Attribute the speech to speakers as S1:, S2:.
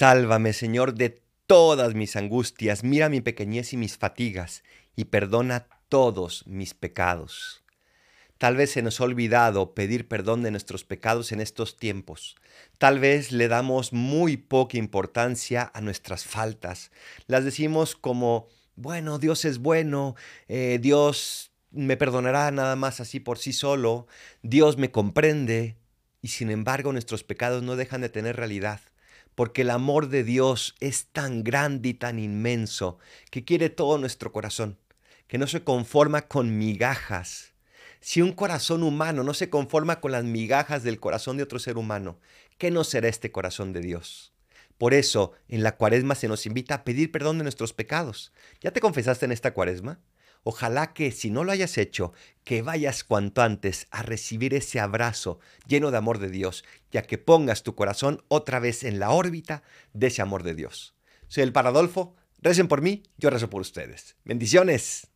S1: Sálvame, Señor, de todas mis angustias, mira mi pequeñez y mis fatigas, y perdona todos mis pecados. Tal vez se nos ha olvidado pedir perdón de nuestros pecados en estos tiempos. Tal vez le damos muy poca importancia a nuestras faltas. Las decimos como, bueno, Dios es bueno, eh, Dios me perdonará nada más así por sí solo, Dios me comprende, y sin embargo nuestros pecados no dejan de tener realidad porque el amor de Dios es tan grande y tan inmenso que quiere todo nuestro corazón, que no se conforma con migajas. Si un corazón humano no se conforma con las migajas del corazón de otro ser humano, ¿qué no será este corazón de Dios? Por eso, en la cuaresma se nos invita a pedir perdón de nuestros pecados. ¿Ya te confesaste en esta cuaresma? Ojalá que si no lo hayas hecho, que vayas cuanto antes a recibir ese abrazo lleno de amor de Dios, ya que pongas tu corazón otra vez en la órbita de ese amor de Dios. Soy el Paradolfo, recen por mí, yo rezo por ustedes. Bendiciones.